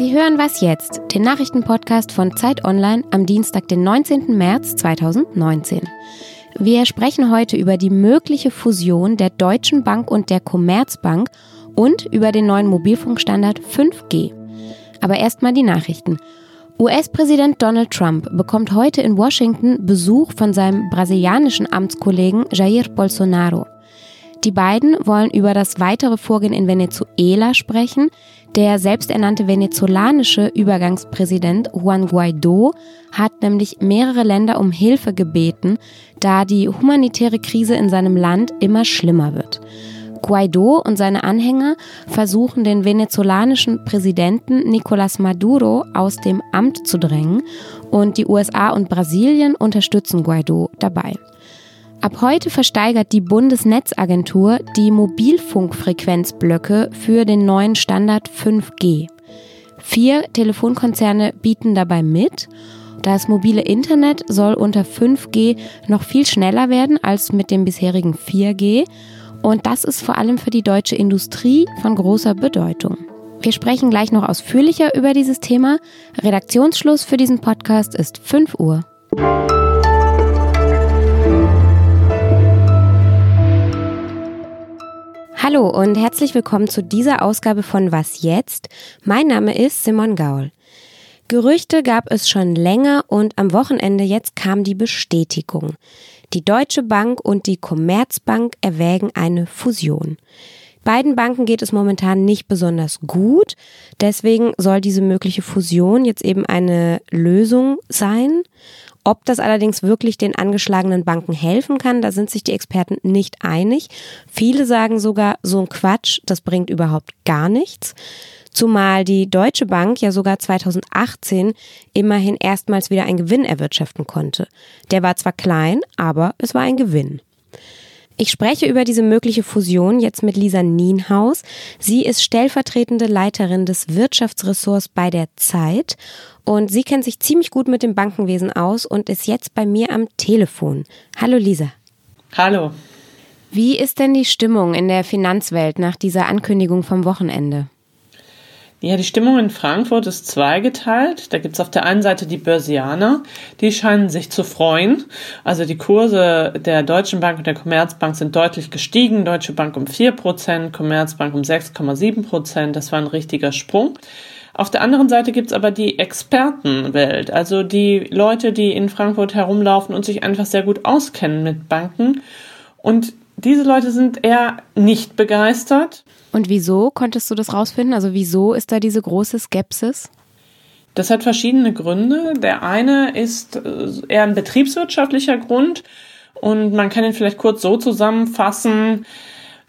Sie hören was jetzt, den Nachrichtenpodcast von Zeit Online am Dienstag, den 19. März 2019. Wir sprechen heute über die mögliche Fusion der Deutschen Bank und der Commerzbank und über den neuen Mobilfunkstandard 5G. Aber erstmal die Nachrichten. US-Präsident Donald Trump bekommt heute in Washington Besuch von seinem brasilianischen Amtskollegen Jair Bolsonaro. Die beiden wollen über das weitere Vorgehen in Venezuela sprechen. Der selbsternannte venezolanische Übergangspräsident Juan Guaido hat nämlich mehrere Länder um Hilfe gebeten, da die humanitäre Krise in seinem Land immer schlimmer wird. Guaido und seine Anhänger versuchen den venezolanischen Präsidenten Nicolás Maduro aus dem Amt zu drängen und die USA und Brasilien unterstützen Guaido dabei. Ab heute versteigert die Bundesnetzagentur die Mobilfunkfrequenzblöcke für den neuen Standard 5G. Vier Telefonkonzerne bieten dabei mit. Das mobile Internet soll unter 5G noch viel schneller werden als mit dem bisherigen 4G. Und das ist vor allem für die deutsche Industrie von großer Bedeutung. Wir sprechen gleich noch ausführlicher über dieses Thema. Redaktionsschluss für diesen Podcast ist 5 Uhr. Hallo und herzlich willkommen zu dieser Ausgabe von Was jetzt? Mein Name ist Simon Gaul. Gerüchte gab es schon länger und am Wochenende jetzt kam die Bestätigung. Die Deutsche Bank und die Commerzbank erwägen eine Fusion. Beiden Banken geht es momentan nicht besonders gut. Deswegen soll diese mögliche Fusion jetzt eben eine Lösung sein. Ob das allerdings wirklich den angeschlagenen Banken helfen kann, da sind sich die Experten nicht einig. Viele sagen sogar, so ein Quatsch, das bringt überhaupt gar nichts. Zumal die Deutsche Bank ja sogar 2018 immerhin erstmals wieder einen Gewinn erwirtschaften konnte. Der war zwar klein, aber es war ein Gewinn. Ich spreche über diese mögliche Fusion jetzt mit Lisa Nienhaus. Sie ist stellvertretende Leiterin des Wirtschaftsressorts bei der Zeit und sie kennt sich ziemlich gut mit dem Bankenwesen aus und ist jetzt bei mir am Telefon. Hallo Lisa. Hallo. Wie ist denn die Stimmung in der Finanzwelt nach dieser Ankündigung vom Wochenende? Ja, die Stimmung in Frankfurt ist zweigeteilt. Da gibt's auf der einen Seite die Börsianer, die scheinen sich zu freuen. Also die Kurse der Deutschen Bank und der Commerzbank sind deutlich gestiegen. Deutsche Bank um vier Prozent, Commerzbank um 6,7 Prozent. Das war ein richtiger Sprung. Auf der anderen Seite gibt's aber die Expertenwelt, also die Leute, die in Frankfurt herumlaufen und sich einfach sehr gut auskennen mit Banken. Und diese Leute sind eher nicht begeistert. Und wieso konntest du das rausfinden? Also wieso ist da diese große Skepsis? Das hat verschiedene Gründe. Der eine ist äh, eher ein betriebswirtschaftlicher Grund und man kann ihn vielleicht kurz so zusammenfassen.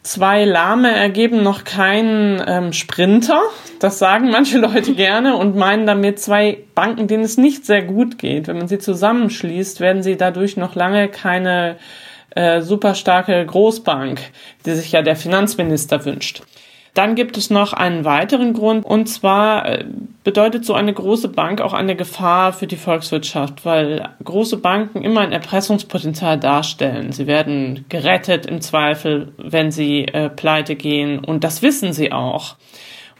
Zwei Lahme ergeben noch keinen ähm, Sprinter. Das sagen manche Leute gerne und meinen damit zwei Banken, denen es nicht sehr gut geht. Wenn man sie zusammenschließt, werden sie dadurch noch lange keine äh, super Großbank, die sich ja der Finanzminister wünscht. Dann gibt es noch einen weiteren Grund, und zwar äh, bedeutet so eine große Bank auch eine Gefahr für die Volkswirtschaft, weil große Banken immer ein Erpressungspotenzial darstellen. Sie werden gerettet im Zweifel, wenn sie äh, pleite gehen, und das wissen sie auch.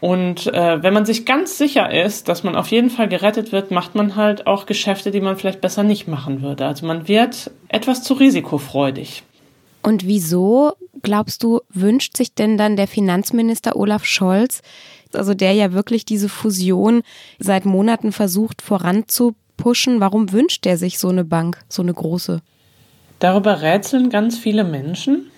Und äh, wenn man sich ganz sicher ist, dass man auf jeden Fall gerettet wird, macht man halt auch Geschäfte, die man vielleicht besser nicht machen würde. Also man wird etwas zu risikofreudig. Und wieso, glaubst du, wünscht sich denn dann der Finanzminister Olaf Scholz, also der ja wirklich diese Fusion seit Monaten versucht voranzupushen, warum wünscht er sich so eine Bank, so eine große? Darüber rätseln ganz viele Menschen.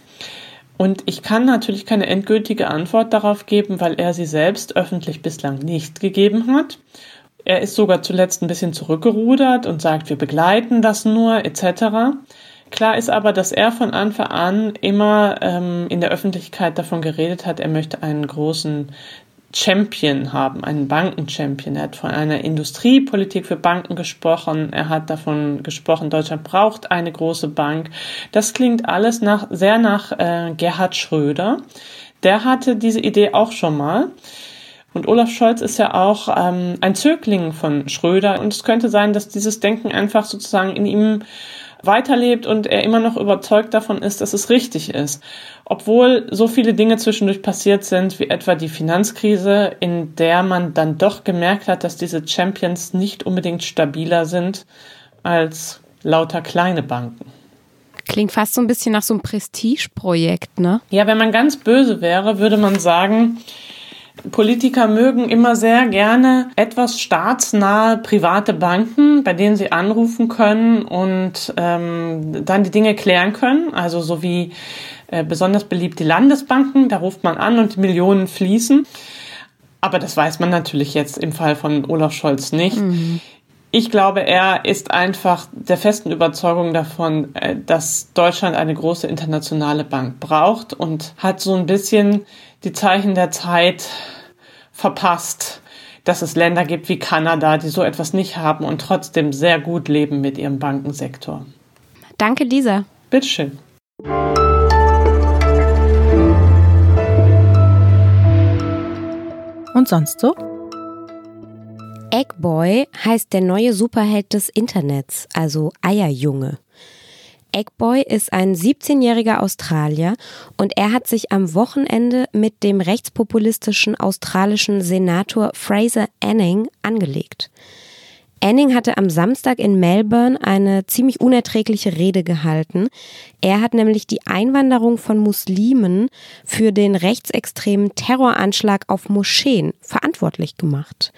Und ich kann natürlich keine endgültige Antwort darauf geben, weil er sie selbst öffentlich bislang nicht gegeben hat. Er ist sogar zuletzt ein bisschen zurückgerudert und sagt, wir begleiten das nur etc. Klar ist aber, dass er von Anfang an immer ähm, in der Öffentlichkeit davon geredet hat, er möchte einen großen Champion haben, einen Banken-Champion. Er hat von einer Industriepolitik für Banken gesprochen. Er hat davon gesprochen, Deutschland braucht eine große Bank. Das klingt alles nach, sehr nach äh, Gerhard Schröder. Der hatte diese Idee auch schon mal. Und Olaf Scholz ist ja auch ähm, ein Zögling von Schröder. Und es könnte sein, dass dieses Denken einfach sozusagen in ihm weiterlebt und er immer noch überzeugt davon ist, dass es richtig ist. Obwohl so viele Dinge zwischendurch passiert sind, wie etwa die Finanzkrise, in der man dann doch gemerkt hat, dass diese Champions nicht unbedingt stabiler sind als lauter kleine Banken. Klingt fast so ein bisschen nach so einem Prestigeprojekt, ne? Ja, wenn man ganz böse wäre, würde man sagen, Politiker mögen immer sehr gerne etwas staatsnahe private Banken, bei denen sie anrufen können und ähm, dann die Dinge klären können. Also so wie äh, besonders beliebt die Landesbanken, da ruft man an und die Millionen fließen. Aber das weiß man natürlich jetzt im Fall von Olaf Scholz nicht. Mhm. Ich glaube, er ist einfach der festen Überzeugung davon, äh, dass Deutschland eine große internationale Bank braucht und hat so ein bisschen die Zeichen der Zeit verpasst, dass es Länder gibt wie Kanada, die so etwas nicht haben und trotzdem sehr gut leben mit ihrem Bankensektor. Danke, Lisa. Bitteschön. Und sonst so? Eggboy heißt der neue Superheld des Internets, also Eierjunge. Eggboy ist ein 17-jähriger Australier und er hat sich am Wochenende mit dem rechtspopulistischen australischen Senator Fraser Anning angelegt. Anning hatte am Samstag in Melbourne eine ziemlich unerträgliche Rede gehalten. Er hat nämlich die Einwanderung von Muslimen für den rechtsextremen Terroranschlag auf Moscheen verantwortlich gemacht.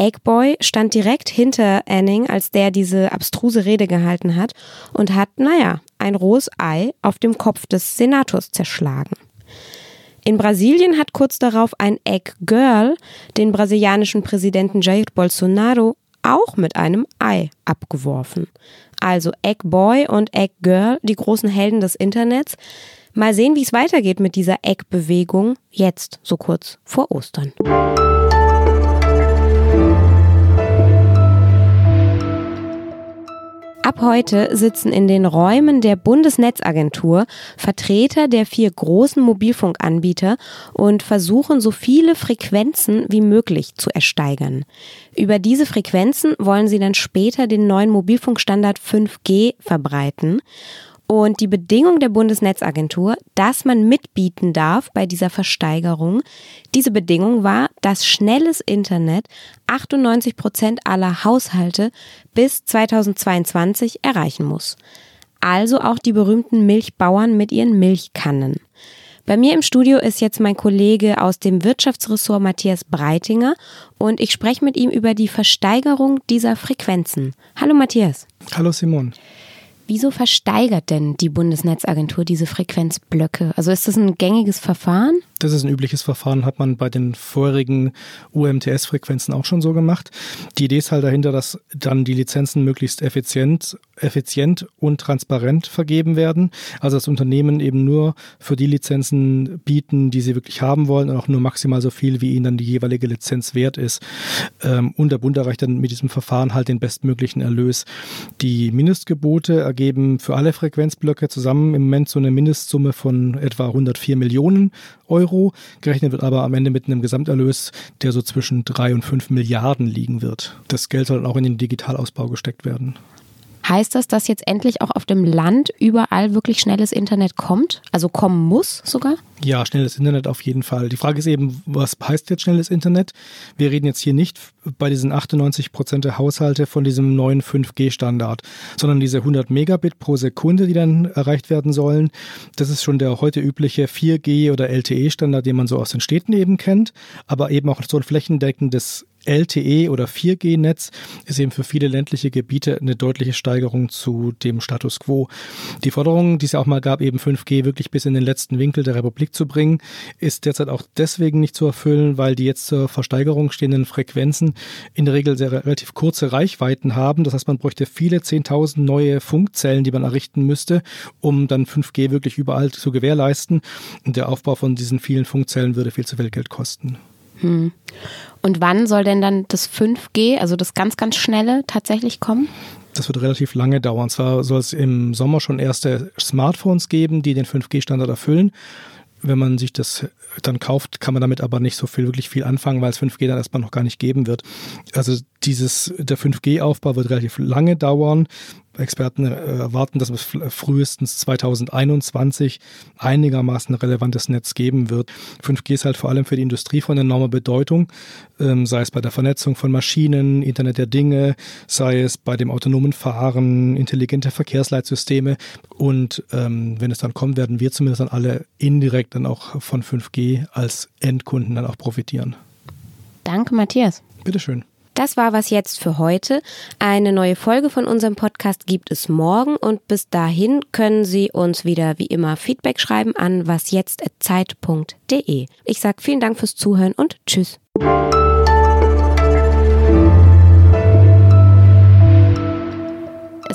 Eggboy stand direkt hinter Anning, als der diese abstruse Rede gehalten hat und hat, naja, ein rohes Ei auf dem Kopf des Senators zerschlagen. In Brasilien hat kurz darauf ein Egg Girl den brasilianischen Präsidenten Jair Bolsonaro auch mit einem Ei abgeworfen. Also Egg Boy und Egg Girl, die großen Helden des Internets. Mal sehen, wie es weitergeht mit dieser Egg-Bewegung jetzt, so kurz vor Ostern. Ab heute sitzen in den Räumen der Bundesnetzagentur Vertreter der vier großen Mobilfunkanbieter und versuchen so viele Frequenzen wie möglich zu ersteigern. Über diese Frequenzen wollen sie dann später den neuen Mobilfunkstandard 5G verbreiten. Und die Bedingung der Bundesnetzagentur, dass man mitbieten darf bei dieser Versteigerung, diese Bedingung war, dass schnelles Internet 98 Prozent aller Haushalte bis 2022 erreichen muss. Also auch die berühmten Milchbauern mit ihren Milchkannen. Bei mir im Studio ist jetzt mein Kollege aus dem Wirtschaftsressort Matthias Breitinger und ich spreche mit ihm über die Versteigerung dieser Frequenzen. Hallo Matthias. Hallo Simon. Wieso versteigert denn die Bundesnetzagentur diese Frequenzblöcke? Also ist das ein gängiges Verfahren? Das ist ein übliches Verfahren, hat man bei den vorherigen UMTS-Frequenzen auch schon so gemacht. Die Idee ist halt dahinter, dass dann die Lizenzen möglichst effizient, effizient und transparent vergeben werden. Also dass Unternehmen eben nur für die Lizenzen bieten, die sie wirklich haben wollen und auch nur maximal so viel, wie ihnen dann die jeweilige Lizenz wert ist. Ähm, und der Bund erreicht dann mit diesem Verfahren halt den bestmöglichen Erlös. Die Mindestgebote ergeben für alle Frequenzblöcke zusammen im Moment so eine Mindestsumme von etwa 104 Millionen Euro. Gerechnet wird aber am Ende mit einem Gesamterlös, der so zwischen drei und fünf Milliarden liegen wird. Das Geld soll dann auch in den Digitalausbau gesteckt werden. Heißt das, dass jetzt endlich auch auf dem Land überall wirklich schnelles Internet kommt? Also kommen muss sogar? Ja, schnelles Internet auf jeden Fall. Die Frage ist eben, was heißt jetzt schnelles Internet? Wir reden jetzt hier nicht bei diesen 98 Prozent der Haushalte von diesem neuen 5G-Standard, sondern diese 100 Megabit pro Sekunde, die dann erreicht werden sollen. Das ist schon der heute übliche 4G oder LTE-Standard, den man so aus den Städten eben kennt, aber eben auch so ein flächendeckendes LTE oder 4G-Netz ist eben für viele ländliche Gebiete eine deutliche Steigerung zu dem Status quo. Die Forderung, die es ja auch mal gab, eben 5G wirklich bis in den letzten Winkel der Republik zu bringen, ist derzeit auch deswegen nicht zu erfüllen, weil die jetzt zur Versteigerung stehenden Frequenzen in der Regel sehr relativ kurze Reichweiten haben. Das heißt, man bräuchte viele 10.000 neue Funkzellen, die man errichten müsste, um dann 5G wirklich überall zu gewährleisten. Und der Aufbau von diesen vielen Funkzellen würde viel zu viel Geld kosten. Hm. Und wann soll denn dann das 5G, also das ganz, ganz schnelle, tatsächlich kommen? Das wird relativ lange dauern. Zwar soll es im Sommer schon erste Smartphones geben, die den 5G-Standard erfüllen. Wenn man sich das dann kauft, kann man damit aber nicht so viel, wirklich viel anfangen, weil es 5G dann erstmal noch gar nicht geben wird. Also dieses, der 5G-Aufbau wird relativ lange dauern. Experten äh, erwarten, dass es frühestens 2021 einigermaßen relevantes Netz geben wird. 5G ist halt vor allem für die Industrie von enormer Bedeutung, ähm, sei es bei der Vernetzung von Maschinen, Internet der Dinge, sei es bei dem autonomen Fahren, intelligente Verkehrsleitsysteme. Und ähm, wenn es dann kommt, werden wir zumindest dann alle indirekt dann auch von 5G als Endkunden dann auch profitieren. Danke, Matthias. Bitteschön. Das war was jetzt für heute. Eine neue Folge von unserem Podcast gibt es morgen und bis dahin können Sie uns wieder wie immer Feedback schreiben an wasjetzt@zeit.de. Ich sage vielen Dank fürs Zuhören und tschüss.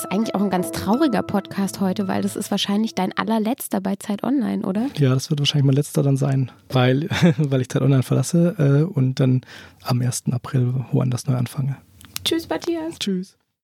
Ist eigentlich auch ein ganz trauriger Podcast heute, weil das ist wahrscheinlich dein allerletzter bei Zeit Online, oder? Ja, das wird wahrscheinlich mein letzter dann sein, weil, weil ich Zeit Online verlasse äh, und dann am 1. April woanders neu anfange. Tschüss, Matthias. Tschüss.